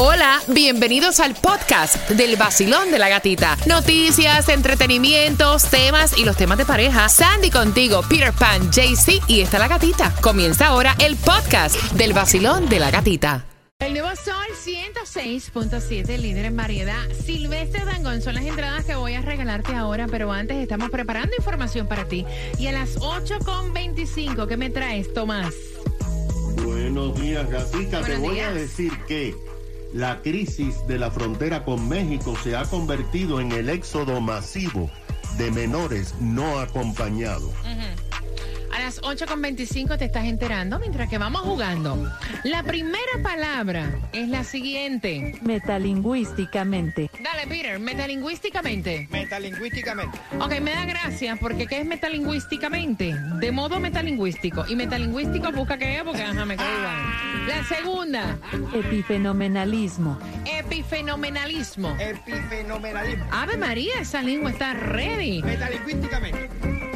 Hola, bienvenidos al podcast del vacilón de la gatita. Noticias, entretenimientos, temas y los temas de pareja. Sandy contigo, Peter Pan, JC y está la gatita. Comienza ahora el podcast del vacilón de la gatita. El nuevo Sol 106.7, líder en variedad. Silvestre Dangón son las entradas que voy a regalarte ahora, pero antes estamos preparando información para ti. Y a las 8.25, ¿qué me traes, Tomás? Buenos días, gatita. Te voy a decir que la crisis de la frontera con México se ha convertido en el éxodo masivo de menores no acompañados. Las 8.25 te estás enterando mientras que vamos jugando. La primera palabra es la siguiente. Metalingüísticamente. Dale, Peter, metalingüísticamente. Metalingüísticamente. Ok, me da gracia porque ¿qué es metalingüísticamente? De modo metalingüístico. Y metalingüístico busca qué es porque ajá, me cae igual. La segunda, Epifenomenalismo. epifenomenalismo. Epifenomenalismo. Ave María, esa lengua está ready. Metalingüísticamente.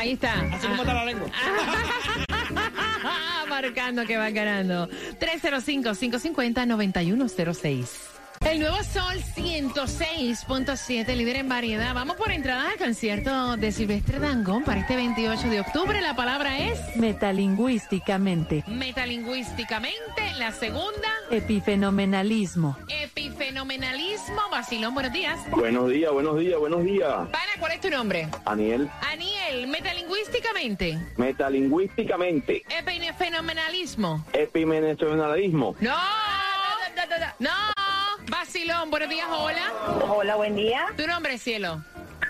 Ahí está. Así como está la lengua. Marcando que va ganando. 305-550-9106. El nuevo Sol 106.7, líder en variedad. Vamos por entradas al concierto de Silvestre Dangón para este 28 de octubre. La palabra es Metalingüísticamente. metalingüísticamente. La segunda, Epifenomenalismo. epifenomenalismo. Vacilón, buenos días. Buenos días, buenos días, buenos días. Pana, ¿cuál es tu nombre? Aniel, Aniel, metalingüísticamente. metalingüísticamente, Epifenomenalismo. epimenecionalismo, No. No. Vacilón, buenos días, hola. Hola, buen día. Tu nombre, cielo.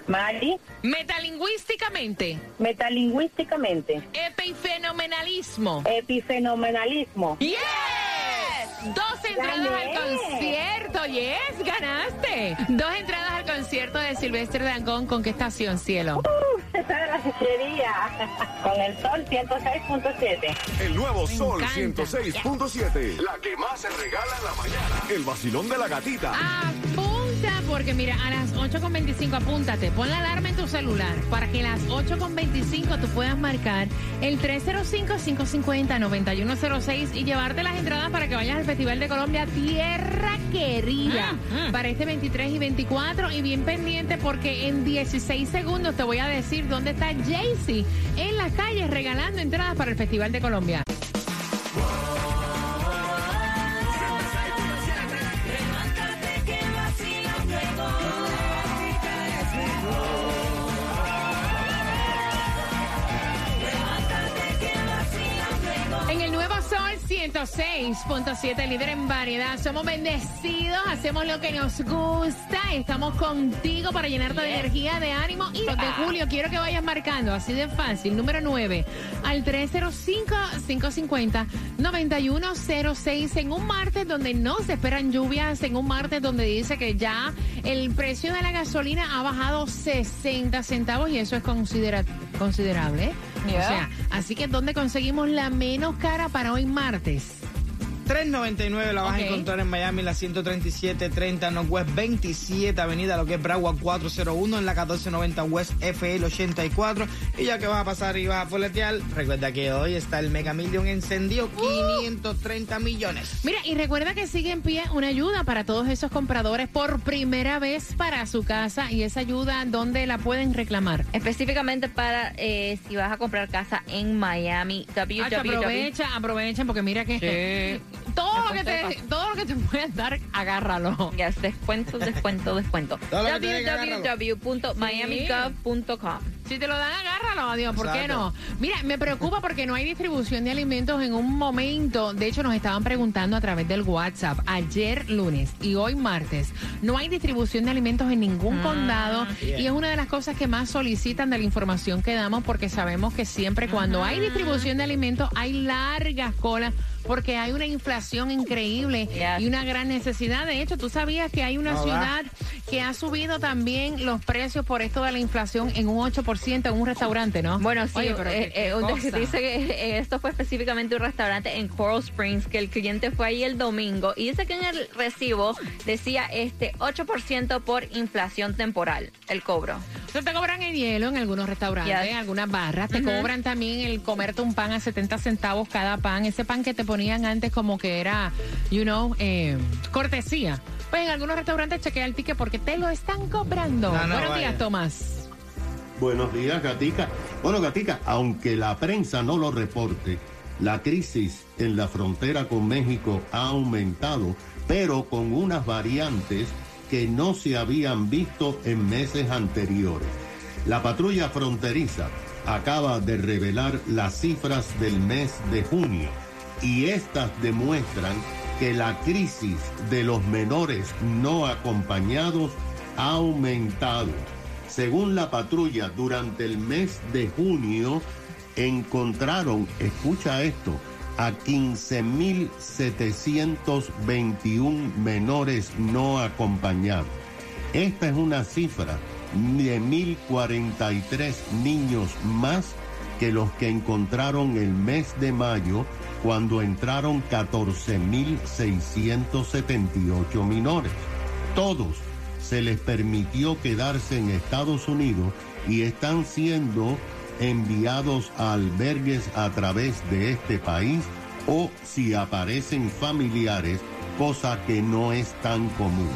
Mari, Metalingüísticamente. metalingüísticamente, Epifenomenalismo. epifenomenalismo. ¡Yes! Dos entradas al concierto. ¡Yes! ¡Ganaste! Dos entradas al concierto de Silvestre Dangón. ¿Con qué estación, cielo? Esa de la sillería. Con el sol 106.7. El nuevo Me Sol encanta. 106.7. La que más se regala en la mañana. El vacilón de la gatita. Apunta, porque mira, a las 8.25 apúntate. Pon la alarma en tu celular para que a las 8.25 tú puedas marcar el 305-550-9106 y llevarte las entradas para que vayas al Festival de Colombia Tierra Querida para este 23 y 24. Y bien pendiente porque en 16 segundos te voy a decir dónde está Jaycee en las calles regalando entradas para el Festival de Colombia. Sol 106.7, líder en variedad. Somos bendecidos, hacemos lo que nos gusta. Estamos contigo para llenarte de energía, de ánimo. Y de julio quiero que vayas marcando, así de fácil. Número 9 al 305-550-9106. En un martes donde no se esperan lluvias, en un martes donde dice que ya el precio de la gasolina ha bajado 60 centavos y eso es considera- considerable. ¿eh? O sea, así que ¿dónde conseguimos la menos cara para hoy martes? 399 la vas a encontrar en Miami, la 13730 Northwest 27 Avenida, lo que es Broward 401, en la 1490 West FL 84. Y ya que vas a pasar y vas a foletear, recuerda que hoy está el Mega Million encendido, 530 millones. Mira, y recuerda que sigue en pie una ayuda para todos esos compradores por primera vez para su casa y esa ayuda, ¿dónde la pueden reclamar? Específicamente para eh, si vas a comprar casa en Miami, www. aprovecha, aprovechen porque mira que todo lo que te todo lo que te puedan dar, agárralo. Yes, descuento, descuento, descuento. Www.miamigov.com. Si te lo dan, agárralo, adiós. ¿Por qué no? Mira, me preocupa porque no hay distribución de alimentos en un momento. De hecho, nos estaban preguntando a través del WhatsApp ayer lunes y hoy martes. No hay distribución de alimentos en ningún condado y es una de las cosas que más solicitan de la información que damos porque sabemos que siempre cuando hay distribución de alimentos hay largas colas porque hay una inflación increíble Yes. y una gran necesidad. De hecho, tú sabías que hay una No va. ciudad que ha subido también los precios por esto de la inflación en un 8% en un restaurante, ¿no? Bueno, sí, Oye, pero eh, eh, cosa. dice que eh, esto fue específicamente un restaurante en Coral Springs, que el cliente fue ahí el domingo y dice que en el recibo decía este 8% por inflación temporal, el cobro. Eso te cobran el hielo en algunos restaurantes, Yes. algunas barras. Te cobran también el comerte un pan a 70 centavos cada pan. Ese pan que te ponían antes como que era, you know, eh, cortesía. Pues en algunos restaurantes chequea el ticket porque te lo están cobrando. No, no, Buenos vaya. días, Tomás. Buenos días, Gatica. Bueno, Gatica, aunque la prensa no lo reporte, la crisis en la frontera con México ha aumentado, pero con unas variantes que no se habían visto en meses anteriores. La patrulla fronteriza acaba de revelar las cifras del mes de junio y estas demuestran que la crisis de los menores no acompañados ha aumentado. Según la patrulla, durante el mes de junio encontraron, escucha esto, a 15.721 menores no acompañados. Esta es una cifra de 1.043 niños más que los que encontraron el mes de mayo cuando entraron 14.678 menores. Todos se les permitió quedarse en Estados Unidos y están siendo enviados a albergues a través de este país o si aparecen familiares, cosa que no es tan común.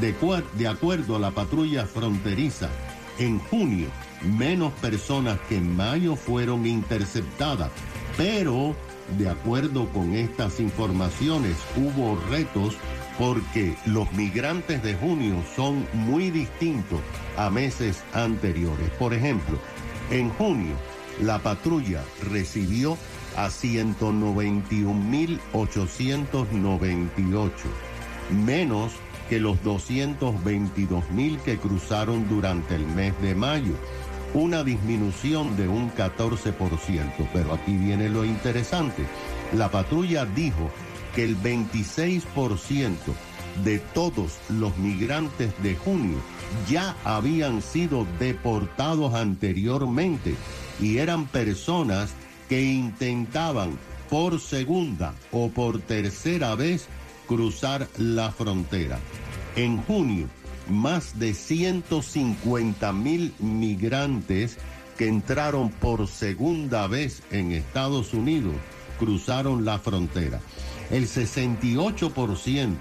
De, de acuerdo a la patrulla fronteriza, en junio menos personas que en mayo fueron interceptadas, pero de acuerdo con estas informaciones hubo retos porque los migrantes de junio son muy distintos a meses anteriores. Por ejemplo, en junio la patrulla recibió a 191.898, menos que los 222.000 que cruzaron durante el mes de mayo, una disminución de un 14%. Pero aquí viene lo interesante. La patrulla dijo que el 26% de todos los migrantes de junio ya habían sido deportados anteriormente y eran personas que intentaban por segunda o por tercera vez cruzar la frontera. En junio, más de 150 mil migrantes que entraron por segunda vez en Estados Unidos cruzaron la frontera. El 68%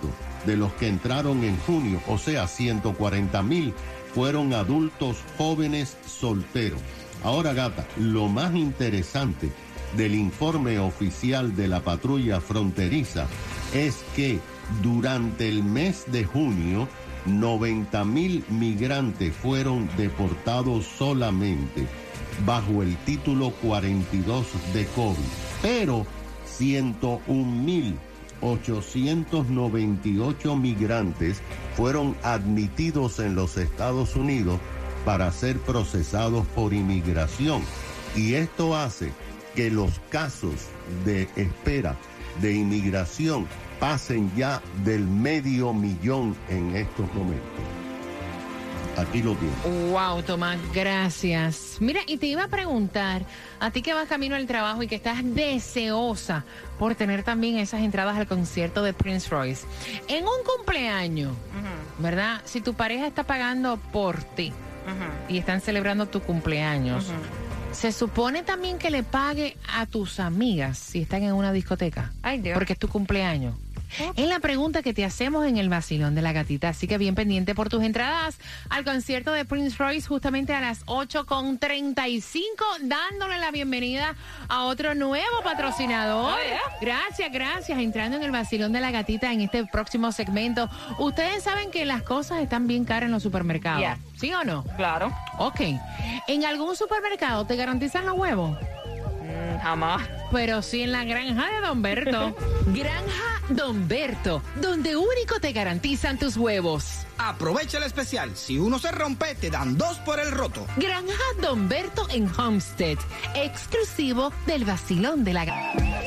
de los que entraron en junio, o sea, 140 mil, fueron adultos jóvenes solteros. Ahora, gata, lo más interesante del informe oficial de la patrulla fronteriza es que durante el mes de junio, 90 mil migrantes fueron deportados solamente bajo el título 42 de COVID, pero 101.898 migrantes fueron admitidos en los Estados Unidos para ser procesados por inmigración. Y esto hace que los casos de espera de inmigración pasen ya del medio millón en estos momentos. Aquí lo tienen. Wow, Tomás, gracias. Mira, y te iba a preguntar, a ti que vas camino al trabajo y que estás deseosa por tener también esas entradas al concierto de Prince Royce. En un cumpleaños, ¿verdad? Si tu pareja está pagando por ti y están celebrando tu cumpleaños, ¿se supone también que le pague a tus amigas si están en una discoteca? Ay, Dios. Porque es tu cumpleaños. Es la pregunta que te hacemos en el vacilón de la gatita, así que bien pendiente por tus entradas al concierto de Prince Royce justamente a las 8.35, dándole la bienvenida a otro nuevo patrocinador. Gracias, gracias. Entrando en el vacilón de la gatita en este próximo segmento. Ustedes saben que las cosas están bien caras en los supermercados. Yeah. ¿Sí o no? Claro. Ok. ¿En algún supermercado te garantizan los huevos? Jamás. Pero sí en la granja de Don Berto. granja Don Berto, donde único te garantizan tus huevos. Aprovecha el especial. Si uno se rompe, te dan dos por el roto. Granja Don Berto en Homestead, exclusivo del vacilón de la Ga-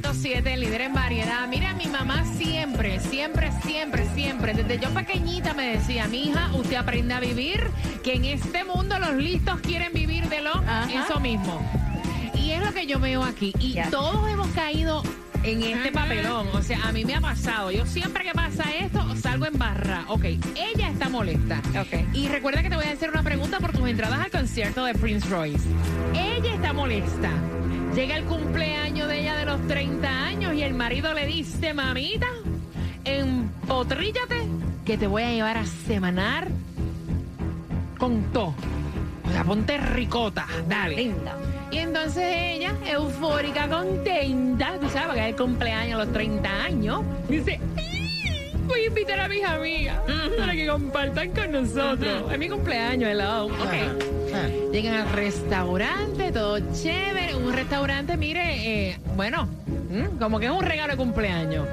106.7, líder en variedad. Mira, mi mamá siempre, siempre, siempre, siempre, desde yo pequeñita me decía, mi hija, usted aprende a vivir, que en este mundo los listos quieren vivir de lo Ajá. eso mismo. Y es lo que yo veo aquí. Y todos hemos caído en este papelón. O sea, a mí me ha pasado. Yo siempre que pasa esto, salgo en barra. Ok, ella está molesta. Ok. Y recuerda que te voy a hacer una pregunta por tus entradas al concierto de Prince Royce. Ella está molesta. Llega el cumpleaños de ella de los 30 años y el marido le dice, mamita, empotríllate que te voy a llevar a semanar con todo. O sea, ponte ricota, dale. Linda. Y entonces ella, eufórica, contenta, tú sabes que es el cumpleaños a los 30 años, dice, "Ay, voy a invitar a mis amigas para que compartan con nosotros. Es mi cumpleaños, hello. Ok. Llegan al restaurante, todo chévere. Un restaurante, mire, eh, bueno, mm, como que es un regalo de cumpleaños.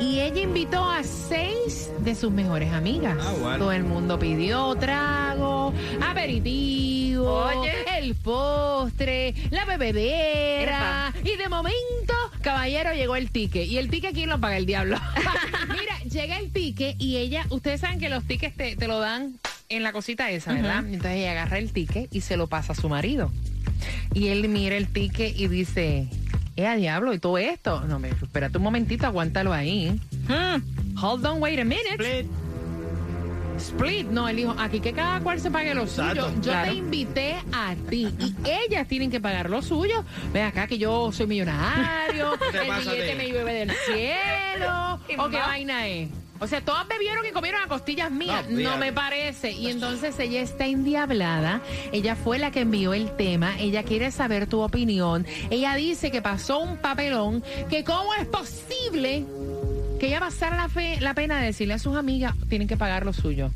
Y ella invitó a seis de sus mejores amigas. Ah, bueno. Todo el mundo pidió trago, aperitivo, Oye. el postre, la bebedera. Y de momento, caballero, llegó el ticket. ¿Y el ticket quién lo paga? El diablo. Mira, llega el ticket y ella, ustedes saben que los tickets te, te lo dan en la cosita esa, ¿verdad? Entonces ella agarra el ticket y se lo pasa a su marido. Y él mira el ticket y dice, ¡eh, a diablo! ¿Y todo esto? No, me, espérate un momentito, aguántalo ahí. Hmm, Hold on, wait a minute. Split. Split, no, él dijo, aquí que cada cual se pague lo Exacto, suyo. Yo claro. te invité a ti y ellas tienen que pagar lo suyo. Ve acá que yo soy millonario, el billete me llueve del cielo. ¿O qué vaina es? O sea, todas bebieron y comieron a costillas mías. No, me parece. Y entonces ella está endiablada. Ella fue la que envió el tema. Ella quiere saber tu opinión. Ella dice que pasó un papelón. Que cómo es posible que ella pasara la, fe- la pena de decirle a sus amigas, tienen que pagar lo suyo.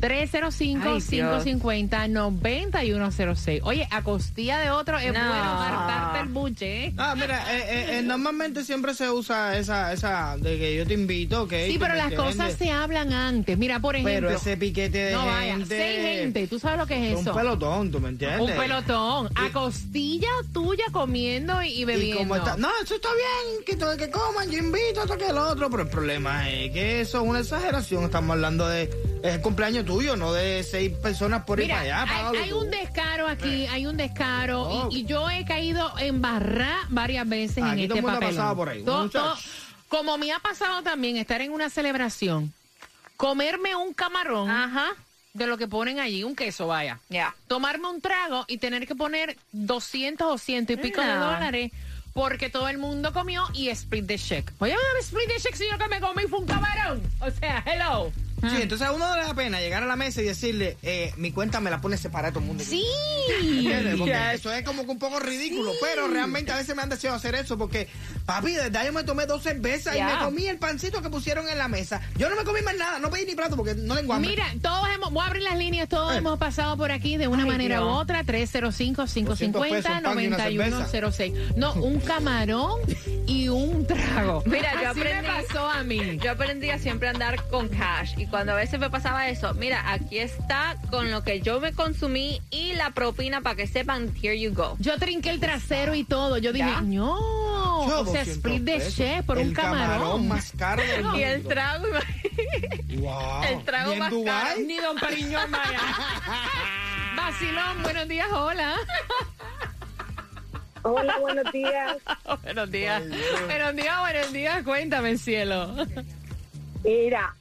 305-550-9106. Oye, a costilla de otro es No. bueno hartarte el buche, ¿eh? Ah, mira, eh, eh, eh, normalmente siempre se usa esa, esa de que yo te invito, ¿ok? Sí, pero las cosas se hablan antes. Mira, por ejemplo. Pero ese piquete de no vaya, gente. seis gente. ¿Tú sabes lo que es Un eso? pelotón, ¿tú me entiendes? Un pelotón. A costilla tuya comiendo y, y Y bebiendo. como está, no, eso está bien, que, todo- que coman, yo invito a esto que el otro, pero el problema es que eso es una exageración, estamos hablando de es el cumpleaños tuyo, no de seis personas por ir para allá. hay, págalo hay un descaro aquí, hay un descaro Oh. y, y yo he caído en barra varias veces Aquí en todo este mundo ha papelón. pasado por ahí, Todo- como me ha pasado también estar en una celebración, comerme un camarón Ajá. de lo que ponen allí, un queso, vaya. Ya. Tomarme un trago y tener que poner 200 o ciento y pico de dólares porque todo el mundo comió y split the check. Oye, me split the check si yo que me comí fue un camarón. O sea, hello. Sí, entonces a uno le da pena llegar a la mesa y decirle, eh, mi cuenta me la pone separada todo el mundo. Sí. Porque Ya. eso es como que un poco ridículo, pero realmente a veces me han deseado hacer eso porque, papi, desde ahí yo me tomé dos cervezas y me comí el pancito que pusieron en la mesa. Yo no me comí más nada, no pedí ni plato porque no tengo hambre. Mira, todos hemos, voy a abrir las líneas, todos Eh. hemos pasado por aquí de una Ay, manera Dios. u otra, 305-550-9106. No, un camarón y un trago. Mira, yo Así aprendí- me pasó a mí. Yo aprendí a siempre andar con cash y cuando a veces me pasaba eso, mira, aquí está con lo que yo me consumí y la propina para que sepan, here you go. Yo trinqué el trasero y todo. Yo dije, ¿Ya? no. Yo, o sea, 200 split de chef por el un camarón. más caro del mundo. Y el trago, Wow. el trago ¿Y en más caro. Dubái? Ni Don Periñón vaya. Vacilón, buenos días, hola. Hola, buenos días. buenos días. Buenos días, buenos días. Cuéntame, cielo. Mira,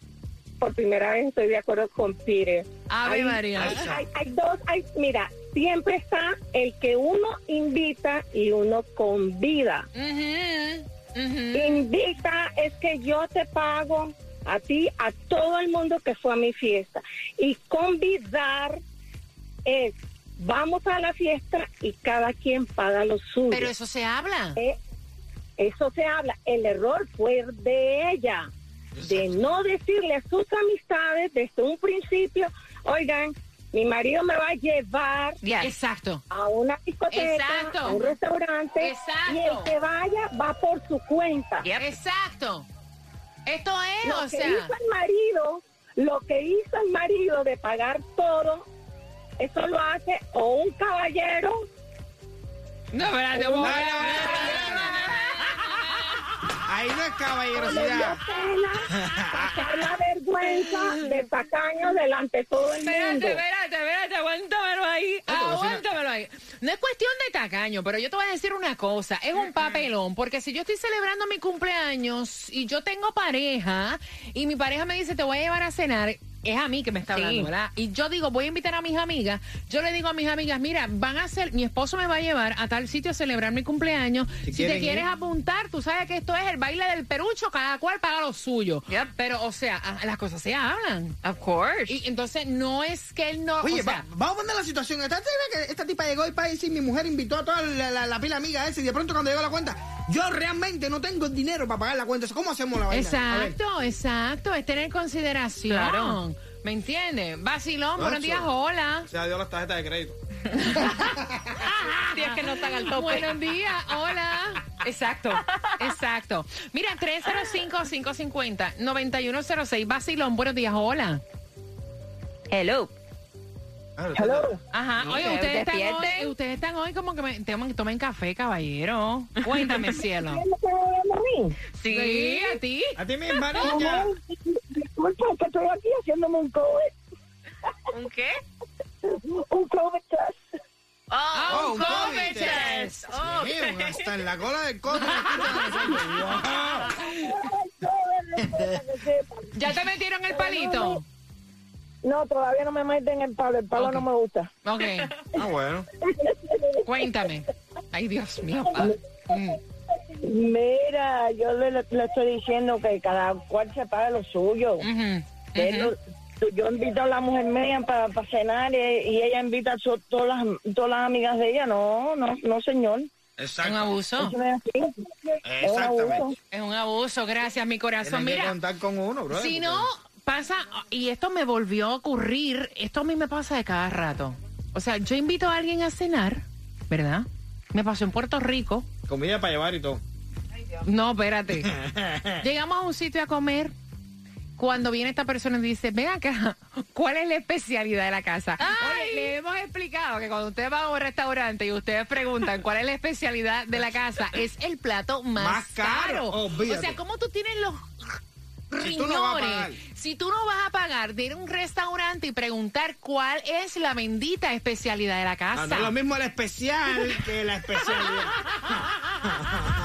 por primera vez estoy de acuerdo con Peter. Ave Hay- María. Hay, hay- hay dos, hay, mira, siempre está el que uno invita y uno convida. Invita es que yo te pago a ti, a todo el mundo que fue a mi fiesta. Y convidar es, vamos a la fiesta y cada quien paga lo suyo. Pero eso se habla. Eh, eso se habla. El error fue de ella, de no decirle a sus amistades desde un principio, oigan, mi marido me va a llevar Exacto. a una discoteca, Exacto. a un restaurante, Exacto. y el que vaya va por su cuenta. Exacto. Esto es, Lo o que sea. hizo el marido, lo que hizo el marido de pagar todo, eso lo hace o un caballero No, espérate, momento. Ahí no es caballerosidad. pasar la vergüenza de tacaño delante de todo el Espérate, mundo. espérate, espérate, aguántamelo ahí, aguántamelo ahí. No es cuestión de tacaño, pero yo te voy a decir una cosa, es un papelón, porque si yo estoy celebrando mi cumpleaños y yo tengo pareja y mi pareja me dice te voy a llevar a cenar, es a mí que me está Sí. hablando, ¿verdad? Y yo digo, voy a invitar a mis amigas, yo le digo a mis amigas, mira, van a hacer, mi esposo me va a llevar a tal sitio a celebrar mi cumpleaños, Si si, te quieres ir. apuntar, tú sabes que esto es el baile del perucho, cada cual paga lo suyo. Yep. Pero, o sea, a- las cosas se hablan. Of course. Y entonces no es que él no. Oye, o sea, va- vamos a poner la situación. Esta, tipa que- esta tipa llegó al país y mi mujer invitó a toda la, la- la pila amiga esa y de pronto cuando llegó la cuenta, yo realmente no tengo el dinero para pagar la cuenta. ¿Cómo hacemos la vaina? Exacto, exacto. Es tener consideración. Claro. ¿Me entiendes? Vacilón, buenos días, hola. Se dio las tarjetas de crédito. Si es que no están al tope. Buenos días, hola. Exacto, exacto. Mira, 305-550-9106. Vacilón, buenos días, hola. Hello. Hello. Ajá, oye, ustedes están, hoy, ustedes están hoy como que me, tomen, tomen café, caballero. Cuéntame, cielo. ¿Quién me está hablando a mí? Sí, a ti. A ti niña. Amor, Disculpa, es que estoy aquí haciéndome un COVID, ¿Un qué? un COVID test. Ah, Oh, un COVID COVID test. Sí, Ok. hasta en la cola del coche. ¿Ya te metieron el palito? No, todavía no me meten el palo, el palo no me gusta. Ok, Ah, bueno. cuéntame. Ay, Dios mío. pa. Mm. Mira, yo le, le estoy diciendo que cada cual se paga lo suyo. Yo invito a la mujer mía para cenar y, y ella invita a so- todas, las, todas las amigas de ella. No, no, no, señor. Un Exacto. abuso. Eso no es así. Es un abuso. Exactamente. Es un abuso. Gracias, mi corazón. Que Mira, contar con uno, bro. si no pasa, y esto me volvió a ocurrir, esto a mí me pasa de cada rato. O sea, yo invito a alguien a cenar, ¿verdad? Me pasó en Puerto Rico. Comida para llevar y todo. No, espérate. Llegamos a un sitio a comer. Cuando viene esta persona y dice, ven acá, ¿cuál es la especialidad de la casa? Oye, le hemos explicado que cuando usted va a un restaurante y ustedes preguntan cuál es la especialidad de la casa, es el plato más, Más caro, O sea, ¿cómo tú tienes los Si tú no vas a pagar. Si tú no vas a pagar de ir a un restaurante y preguntar cuál es la bendita especialidad de la casa. Ah, no es lo mismo el especial que la especialidad.